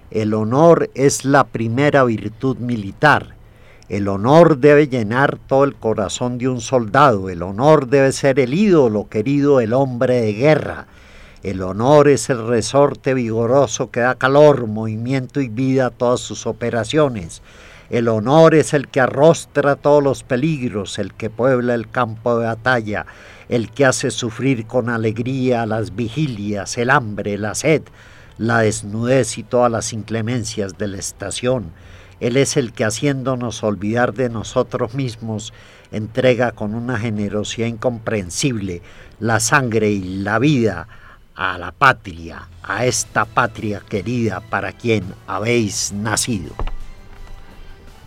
el honor es la primera virtud militar, el honor debe llenar todo el corazón de un soldado, el honor debe ser el ídolo querido del hombre de guerra, el honor es el resorte vigoroso que da calor, movimiento y vida a todas sus operaciones. El honor es el que arrostra todos los peligros, el que puebla el campo de batalla, el que hace sufrir con alegría las vigilias, el hambre, la sed, la desnudez y todas las inclemencias de la estación. Él es el que haciéndonos olvidar de nosotros mismos, entrega con una generosidad incomprensible la sangre y la vida a la patria, a esta patria querida para quien habéis nacido.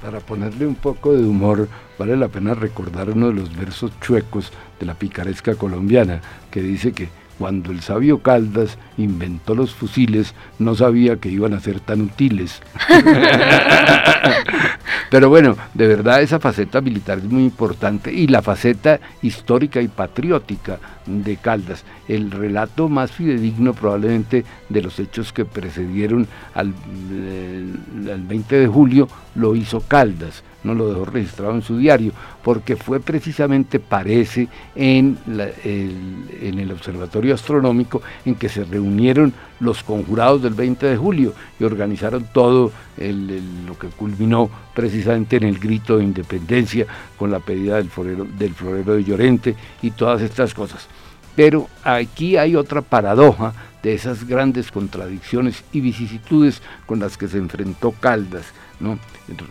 Para ponerle un poco de humor, vale la pena recordar uno de los versos chuecos de la picaresca colombiana, que dice que cuando el sabio Caldas inventó los fusiles, no sabía que iban a ser tan útiles. Pero bueno, de verdad esa faceta militar es muy importante y la faceta histórica y patriótica de Caldas, el relato más fidedigno probablemente de los hechos que precedieron al, 20 de julio lo hizo Caldas no lo dejó registrado en su diario, porque fue precisamente, parece, en, el, en el Observatorio Astronómico en que se reunieron los conjurados del 20 de julio y organizaron todo lo que culminó precisamente en el grito de independencia con la pedida del florero, del florero de Llorente y todas estas cosas. Pero aquí hay otra paradoja de esas grandes contradicciones y vicisitudes con las que se enfrentó Caldas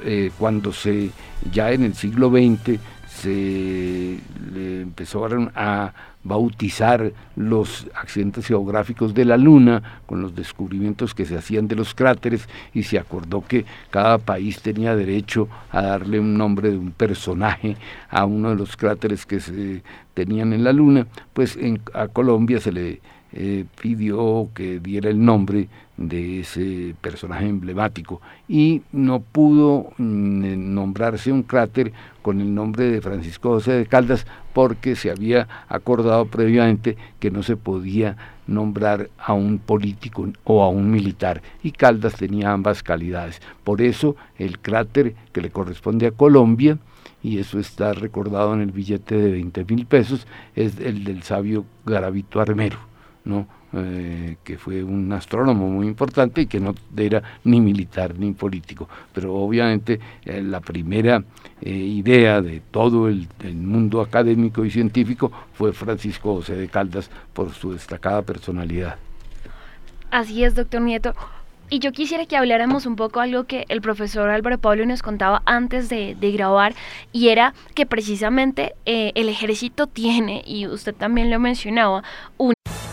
eh, cuando se, ya en el siglo XX, se le empezaron a bautizar los accidentes geográficos de la Luna con los descubrimientos que se hacían de los cráteres y se acordó que cada país tenía derecho a darle un nombre de un personaje a uno de los cráteres que se tenían en la Luna, pues en, a Colombia se le eh, pidió que diera el nombre de ese personaje emblemático y no pudo mm, nombrarse un cráter con el nombre de Francisco José de Caldas porque se había acordado previamente que no se podía nombrar a un político o a un militar y Caldas tenía ambas calidades. Por eso el cráter que le corresponde a Colombia y eso está recordado en el billete de 20 mil pesos, es el del sabio Garavito Armero. ¿no? Eh, que fue un astrónomo muy importante y que no era ni militar ni político. Pero obviamente eh, la primera eh, idea de todo el, mundo académico y científico fue Francisco José de Caldas por su destacada personalidad. Así es, doctor Nieto. Y yo quisiera que habláramos un poco algo que el profesor Álvaro Pablo nos contaba antes de, de grabar, y era que precisamente el ejército tiene, y usted también lo mencionaba, un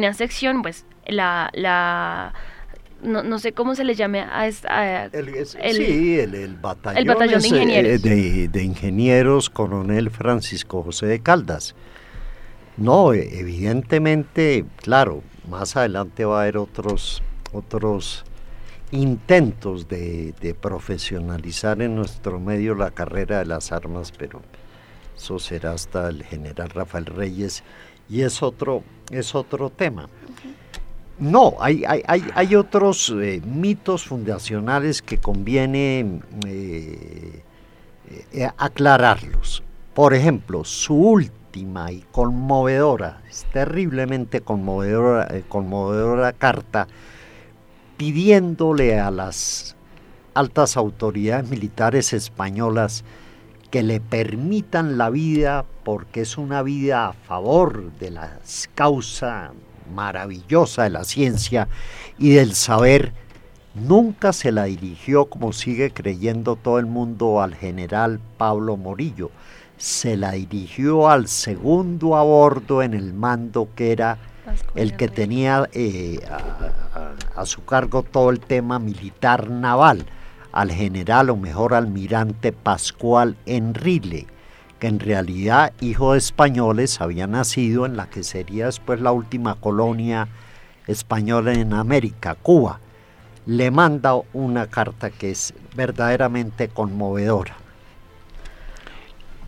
una sección, pues la, la no, no, sé cómo se le llame a esta... el, sí, el, batallón, de eh, ingenieros. de, ingenieros coronel Francisco José de Caldas. No, e, evidentemente, claro, más adelante va a haber otros, otros intentos de, de profesionalizar en nuestro medio la carrera de las armas, pero eso será hasta el general Rafael Reyes y es otro, es otro tema. No, hay, hay, hay, otros eh, mitos fundacionales que conviene eh, eh, aclararlos. Por ejemplo, su última y conmovedora, es terriblemente conmovedora, conmovedora carta pidiéndole a las altas autoridades militares españolas que le permitan la vida porque es una vida a favor de la causa maravillosa de la ciencia y del saber, nunca se la dirigió como sigue creyendo todo el mundo al general Pablo Morillo, se la dirigió al segundo a bordo en el mando que era el que tenía eh, a su cargo todo el tema militar naval al general o mejor almirante Pascual Enrile, que en realidad hijo de españoles había nacido en la que sería después la última colonia española en América, Cuba. Le manda una carta que es verdaderamente conmovedora.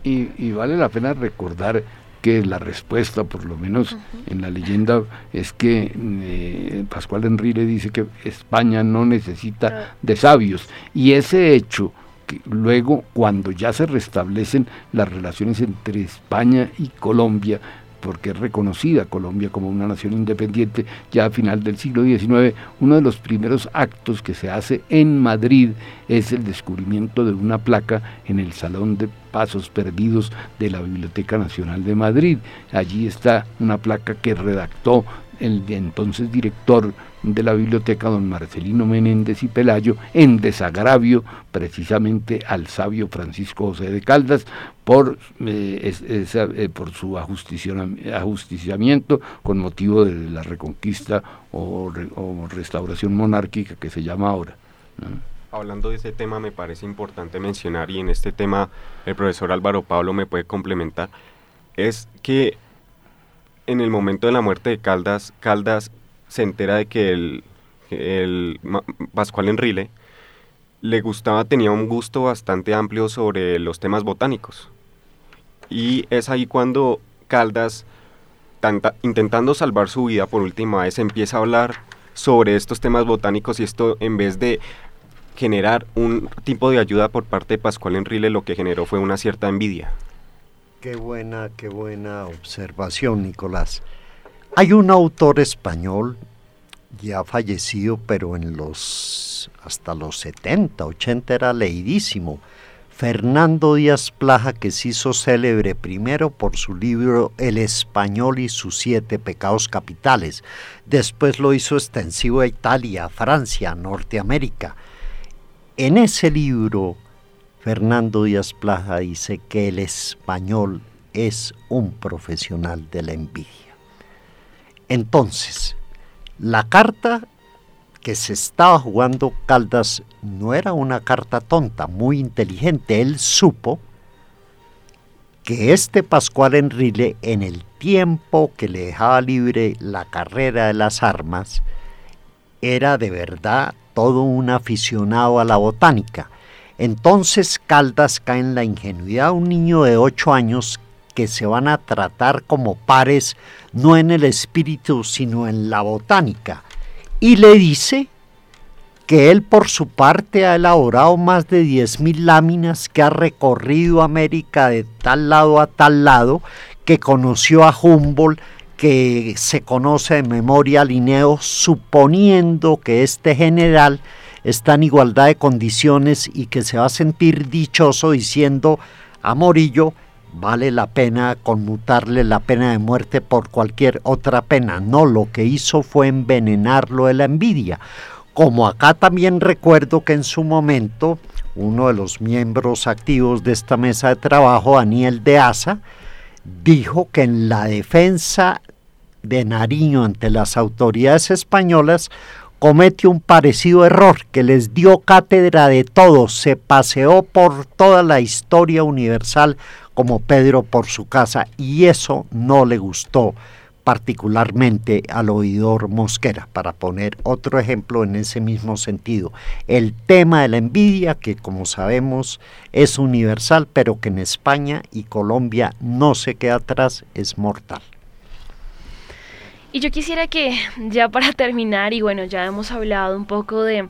Y, y vale la pena recordar que la respuesta, por lo menos en la leyenda, es que eh, Pascual Enrile dice que España no necesita de sabios. Y ese hecho luego, cuando ya se restablecen las relaciones entre España y Colombia, porque es reconocida Colombia como una nación independiente ya a final del siglo XIX, uno de los primeros actos que se hace en Madrid es el descubrimiento de una placa en el Salón de Pasos Perdidos de la Biblioteca Nacional de Madrid. Allí está una placa que redactó el entonces director de la biblioteca, don Marcelino Menéndez y Pelayo, en desagravio precisamente al sabio Francisco José de Caldas por, eh, eh, por su ajusticiamiento con motivo de la reconquista o, restauración monárquica que se llama ahora. Hablando de ese tema me parece importante mencionar y en este tema el profesor Álvaro Pablo me puede complementar, es que en el momento de la muerte de Caldas, Caldas se entera de que el, Pascual Enrile le gustaba, tenía un gusto bastante amplio sobre los temas botánicos. Y es ahí cuando Caldas, intentando salvar su vida por última vez, empieza a hablar sobre estos temas botánicos y esto en vez de generar un tipo de ayuda por parte de Pascual Enrile, lo que generó fue una cierta envidia. Qué buena, qué buena observación, Nicolás. Hay un autor español, ya fallecido, pero en los hasta los 70, 80 era leidísimo, Fernando Díaz Plaja, que se hizo célebre primero por su libro El español y sus siete pecados capitales. Después lo hizo extensivo a Italia, Francia, Norteamérica. En ese libro Fernando Díaz Plaza dice que el español es un profesional de la envidia. Entonces, la carta que se estaba jugando Caldas no era una carta tonta, muy inteligente. Él supo que este Pascual Enrile, en el tiempo que le dejaba libre la carrera de las armas, era de verdad todo un aficionado a la botánica entonces Caldas cae en la ingenuidad un niño de 8 años que se van a tratar como pares no en el espíritu sino en la botánica. Y le dice que él por su parte ha elaborado más de 10.000 láminas, que ha recorrido América de tal lado a tal lado, que conoció a Humboldt, que se conoce de memoria a Linneo, suponiendo que este general está en igualdad de condiciones y que se va a sentir dichoso diciendo a Morillo vale la pena conmutarle la pena de muerte por cualquier otra pena. No, lo que hizo fue envenenarlo de la envidia. Como acá también recuerdo que en su momento uno de los miembros activos de esta mesa de trabajo, Daniel de Asa, dijo que en la defensa de Nariño ante las autoridades españolas comete un parecido error, que les dio cátedra de todo, se paseó por toda la historia universal como Pedro por su casa y eso no le gustó particularmente al oidor Mosquera, para poner otro ejemplo en ese mismo sentido. El tema de la envidia, que como sabemos es universal, pero que en España y Colombia no se queda atrás, es mortal. Y yo quisiera que ya para terminar, y bueno, ya hemos hablado un poco de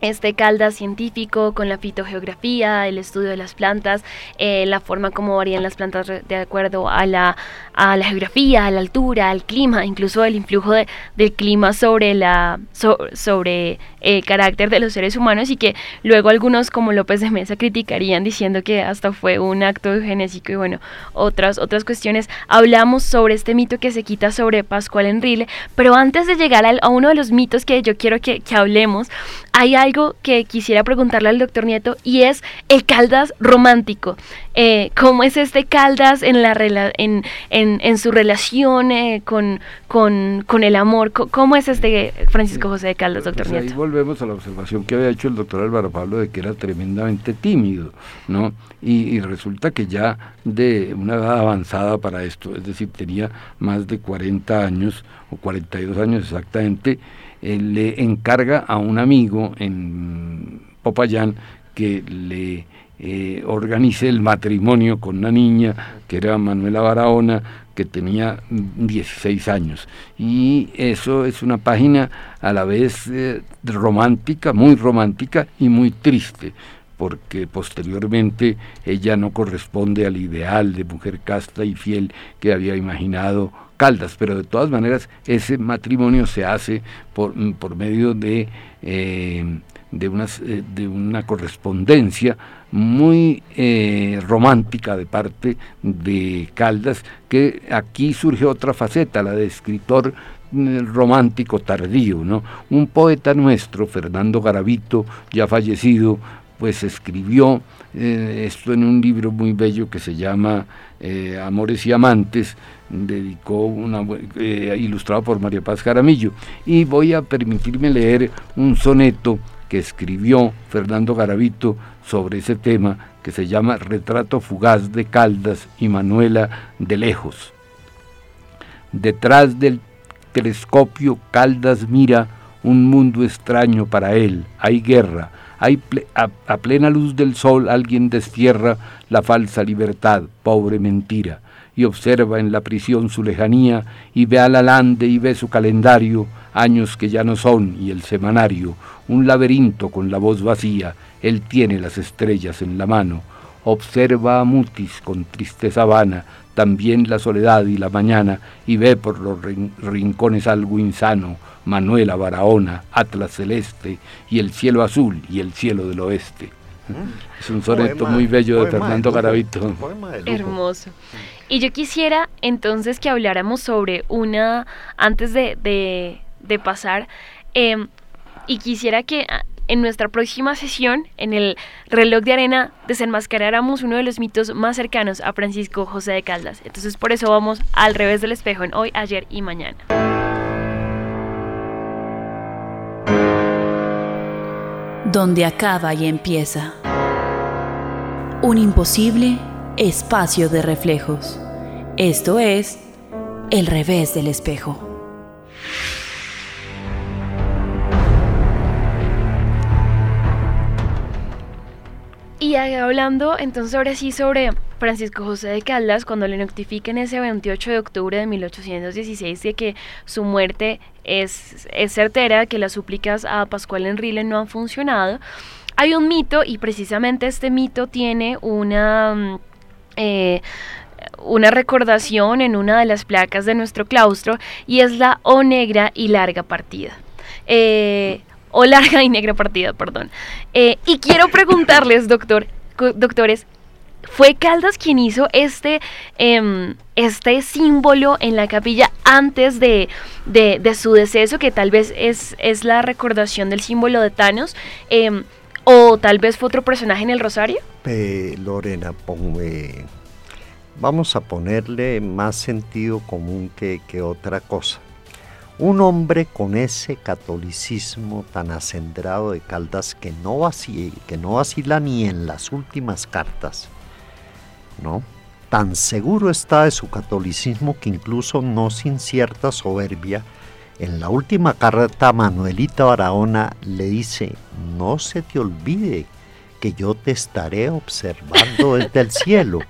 este calda científico con la fitogeografía, el estudio de las plantas, eh, la forma como varían las plantas de acuerdo a la, a la geografía, a la altura, al clima, incluso el influjo de, del clima sobre la sobre el carácter de los seres humanos y que luego algunos como López de Mesa criticarían diciendo que hasta fue un acto genésico y bueno, otras otras cuestiones. Hablamos sobre este mito que se quita sobre Pascual Enrile, pero antes de llegar a uno de los mitos que yo quiero que, que hablemos, hay algo que quisiera preguntarle al doctor Nieto y es el Caldas romántico. Eh, ¿Cómo es este Caldas en, la en, en, en su relación eh, con, con, con, el amor? ¿Cómo es este Francisco José de Caldas, doctor pues Nieto? Ahí volvemos a la observación que había hecho el doctor Álvaro Pablo de que era tremendamente tímido, ¿no? Y, y resulta que ya de una edad avanzada para esto, es decir, tenía más de 40 años o 42 años exactamente, eh, le encarga a un amigo en Popayán que le eh, organice el matrimonio con una niña que era Manuela Barahona, que tenía 16 años. Y eso es una página a la vez eh, romántica, muy romántica y muy triste, porque posteriormente ella no corresponde al ideal de mujer casta y fiel que había imaginado Caldas, pero de todas maneras ese matrimonio se hace por, por medio de, eh, de, unas, eh, de una correspondencia muy eh, romántica de parte de Caldas, que aquí surge otra faceta, la de escritor romántico tardío, ¿no? Un poeta nuestro, Fernando Garavito, ya fallecido, pues escribió esto en un libro muy bello que se llama eh, Amores y Amantes, dedicó una, eh, ilustrado por María Paz Jaramillo. Y voy a permitirme leer un soneto que escribió Fernando Garavito sobre ese tema, que se llama Retrato fugaz de Caldas y Manuela de lejos. Detrás del telescopio Caldas mira un mundo extraño para él, hay guerra, hay a, plena luz del sol alguien destierra la falsa libertad, pobre mentira, y observa en la prisión su lejanía, y ve al alande y ve su calendario, años que ya no son, y el semanario, un laberinto con la voz vacía, él tiene las estrellas en la mano, observa a Mutis con tristeza vana, también la soledad y la mañana, y ve por los rincones algo insano, Manuela Barahona, Atlas Celeste, y el cielo azul y el cielo del oeste. Mm. Es un soneto muy bello de Fernando Garavito. Hermoso. Y yo quisiera entonces que habláramos sobre una, antes de, pasar, em, y quisiera que en nuestra próxima sesión, en el reloj de arena, desenmascaráramos uno de los mitos más cercanos a Francisco José de Caldas. Entonces por eso vamos al revés del espejo en hoy, ayer y mañana. Donde acaba y empieza. Un imposible espacio de reflejos. Esto es el revés del espejo. Y hablando entonces ahora sí sobre Francisco José de Caldas, cuando le notifican ese 28 de octubre de 1816 de que su muerte es, es certera, que las súplicas a Pascual Enrile no han funcionado, hay un mito y precisamente este mito tiene una... Mm, eh, una recordación en una de las placas de nuestro claustro y es la O negra y larga partida. Eh, o larga y negra partida, perdón. Eh, y quiero preguntarles, doctor, doctores, ¿fue Caldas quien hizo este, em, este símbolo en la capilla antes de, su deceso, que tal vez es, es, la recordación del símbolo de Thanos? Em, ¿O tal vez fue otro personaje en el Rosario? Lorena, vamos a ponerle más sentido común que, que otra cosa. Un hombre con ese catolicismo tan acendrado de Caldas que no, vacila, ni en las últimas cartas, ¿no? Tan seguro está de su catolicismo que incluso no sin cierta soberbia, en la última carta Manuelita Barahona le dice, no se te olvide que yo te estaré observando desde el cielo.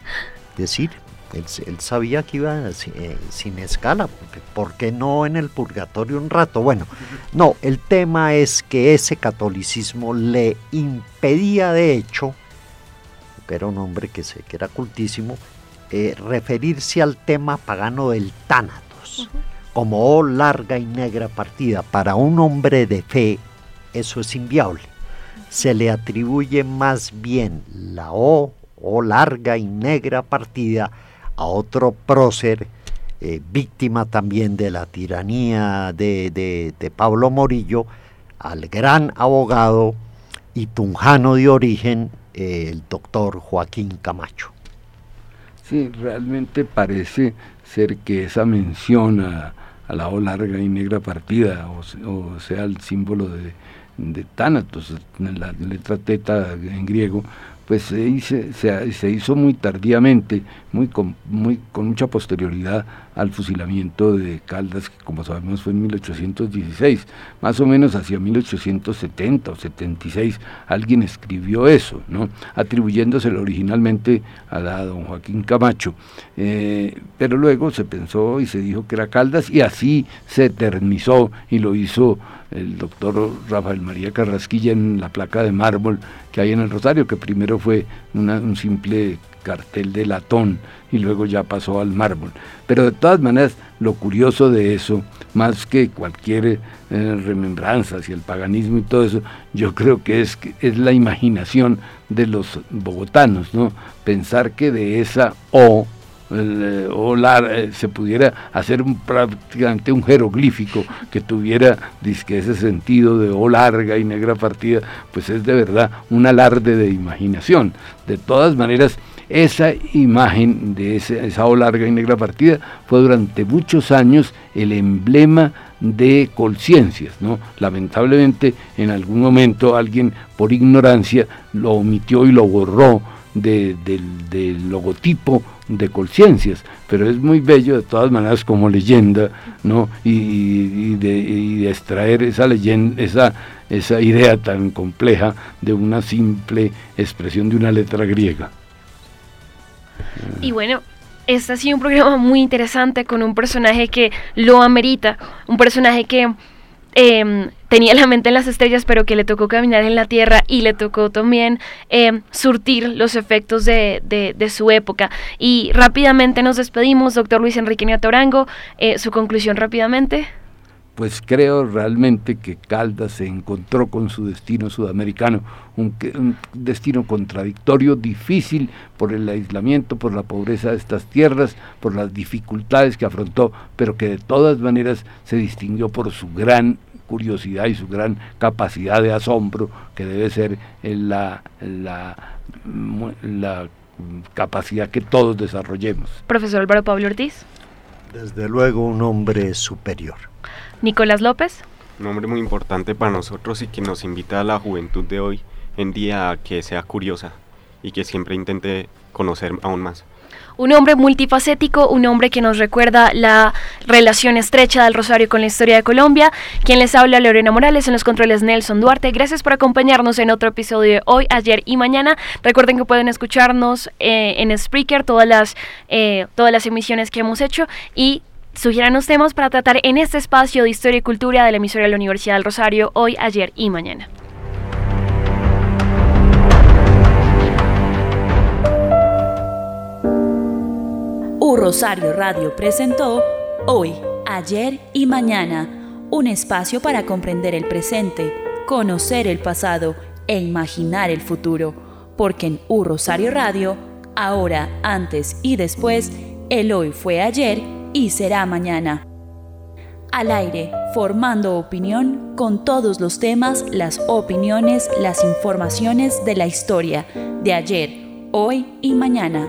Es decir, él, sabía que iba eh, sin escala, ¿por qué no en el purgatorio un rato? Bueno, no, el tema es que ese catolicismo le impedía de hecho, que era un hombre que, se, que era cultísimo, eh, referirse al tema pagano del Tánatos, como oh, larga y negra partida. Para un hombre de fe eso es inviable. Se le atribuye más bien la O, o larga y negra partida, a otro prócer, eh, víctima también de la tiranía de, Pablo Morillo, al gran abogado y tunjano de origen, eh, el doctor Joaquín Camacho. Sí, realmente parece ser que esa mención a, la O larga y negra partida, o, sea, el símbolo de, de Tánatos, la letra teta en griego, pues se, hizo muy tardíamente, muy, con mucha posterioridad al fusilamiento de Caldas, que como sabemos fue en 1816, más o menos hacia 1870 o 76, alguien escribió eso, ¿no? atribuyéndoselo originalmente a la don Joaquín Camacho, eh, pero luego se pensó y se dijo que era Caldas y así se eternizó y lo hizo el doctor Rafael María Carrasquilla en la placa de mármol que hay en el Rosario, que primero fue un simple cartel de latón y luego ya pasó al mármol. Pero de todas maneras, lo curioso de eso, más que cualquier eh, remembranza hacia el paganismo y todo eso, yo creo que es, es la imaginación de los bogotanos, ¿no? Pensar que de esa O el, o eh, se pudiera hacer un, prácticamente un jeroglífico que tuviera ese sentido de O larga y negra partida, pues es de verdad un alarde de imaginación. De todas maneras, esa imagen de esa O larga y negra partida fue durante muchos años el emblema de Colciencias. ¿no? Lamentablemente, en algún momento alguien por ignorancia lo omitió y lo borró del logotipo de conciencias, pero es muy bello de todas maneras como leyenda, ¿no? Y, de, extraer esa leyenda, esa, esa idea tan compleja de una simple expresión de una letra griega. Y bueno, este ha sido un programa muy interesante con un personaje que lo amerita, un personaje que Em, tenía la mente en las estrellas, pero que le tocó caminar en la tierra y le tocó también em, surtir los efectos de, de, su época. Y rápidamente nos despedimos, doctor Luis Enrique Niatorango, eh, su conclusión rápidamente pues creo realmente que Caldas se encontró con su destino sudamericano, un, destino contradictorio, difícil por el aislamiento, por la pobreza de estas tierras, por las dificultades que afrontó, pero que de todas maneras se distinguió por su gran curiosidad y su gran capacidad de asombro, que debe ser la, la, la capacidad que todos desarrollemos. Profesor Álvaro Pablo Ortiz. Desde luego un hombre superior. Nicolás López. Un hombre muy importante para nosotros y que nos invita a la juventud de hoy en día a que sea curiosa y que siempre intente conocer aún más. Un hombre multifacético, un hombre que nos recuerda la relación estrecha del Rosario con la historia de Colombia. Quien les habla, Lorena Morales, en los controles Nelson Duarte. Gracias por acompañarnos en otro episodio de hoy, ayer y mañana. Recuerden que pueden escucharnos eh, en Spreaker todas las, eh, todas las emisiones que hemos hecho y los temas para tratar en este espacio de historia y cultura de la emisora de la Universidad del Rosario hoy, ayer y mañana. U Rosario Radio presentó Hoy, Ayer y Mañana, un espacio para comprender el presente, conocer el pasado e imaginar el futuro, porque en U Rosario Radio, ahora, antes y después, el hoy fue ayer y será mañana. Al aire, formando opinión con todos los temas, las opiniones, las informaciones de la historia de ayer, hoy y mañana.